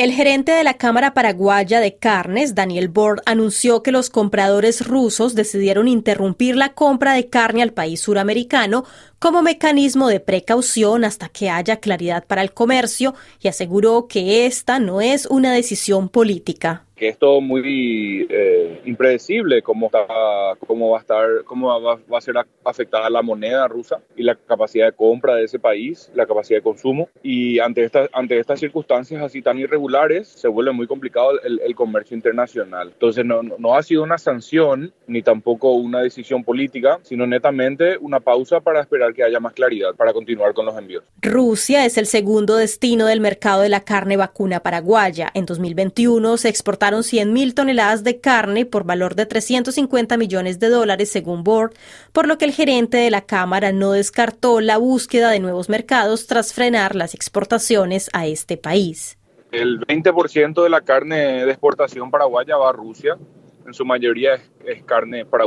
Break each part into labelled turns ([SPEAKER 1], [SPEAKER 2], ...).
[SPEAKER 1] El gerente de la Cámara Paraguaya de Carnes, Daniel Bord, anunció que los compradores rusos decidieron interrumpir la compra de carne al país suramericano como mecanismo de precaución hasta que haya claridad para el comercio y aseguró que esta no es una decisión política
[SPEAKER 2] que es todo muy eh, impredecible cómo, está, cómo va a estar, cómo va, va, a ser afectada la moneda rusa y la capacidad de compra de ese país, la capacidad de consumo. Y ante, esta, ante estas circunstancias así tan irregulares, se vuelve muy complicado el, el comercio internacional. Entonces no, no ha sido una sanción ni tampoco una decisión política, sino netamente una pausa para esperar que haya más claridad para continuar con los envíos.
[SPEAKER 1] Rusia es el segundo destino del mercado de la carne vacuna paraguaya. En 2021 se exportaron 100.000 toneladas de carne por valor de 350 millones de dólares, según Board, por lo que el gerente de la Cámara no descartó la búsqueda de nuevos mercados tras frenar las exportaciones a este país.
[SPEAKER 2] El 20% de la carne de exportación paraguaya va a Rusia, en su mayoría es, es carne para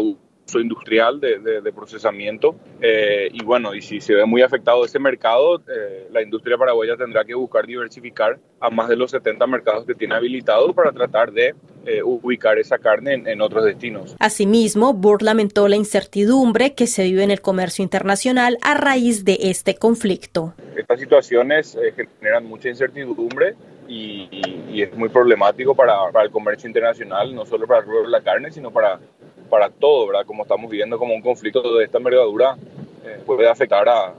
[SPEAKER 2] industrial de, de, procesamiento. Eh, y bueno, y si se ve muy afectado ese mercado, eh, la industria paraguaya tendrá que buscar diversificar a más de los 70 mercados que tiene habilitados para tratar de eh, ubicar esa carne en, en, otros destinos.
[SPEAKER 1] Asimismo, Burt lamentó la incertidumbre que se vive en el comercio internacional a raíz de este conflicto.
[SPEAKER 2] Estas situaciones generan mucha incertidumbre y, y, y, es muy problemático para, para, el comercio internacional, no solo para el rubro de la carne, sino para para todo, ¿verdad? Como estamos viviendo como un conflicto de esta envergadura, eh, puede afectar a,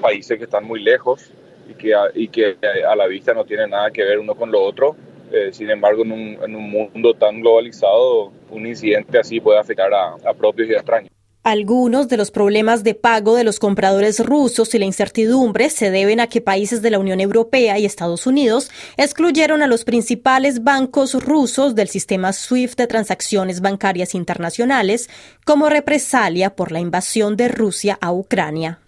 [SPEAKER 2] países que están muy lejos y que, a, a la vista no tienen nada que ver uno con lo otro. Eh, sin embargo, en un, en un, mundo tan globalizado, un incidente así puede afectar a propios y a extraños.
[SPEAKER 1] Algunos de los problemas de pago de los compradores rusos y la incertidumbre se deben a que países de la Unión Europea y Estados Unidos excluyeron a los principales bancos rusos del sistema SWIFT de transacciones bancarias internacionales como represalia por la invasión de Rusia a Ucrania.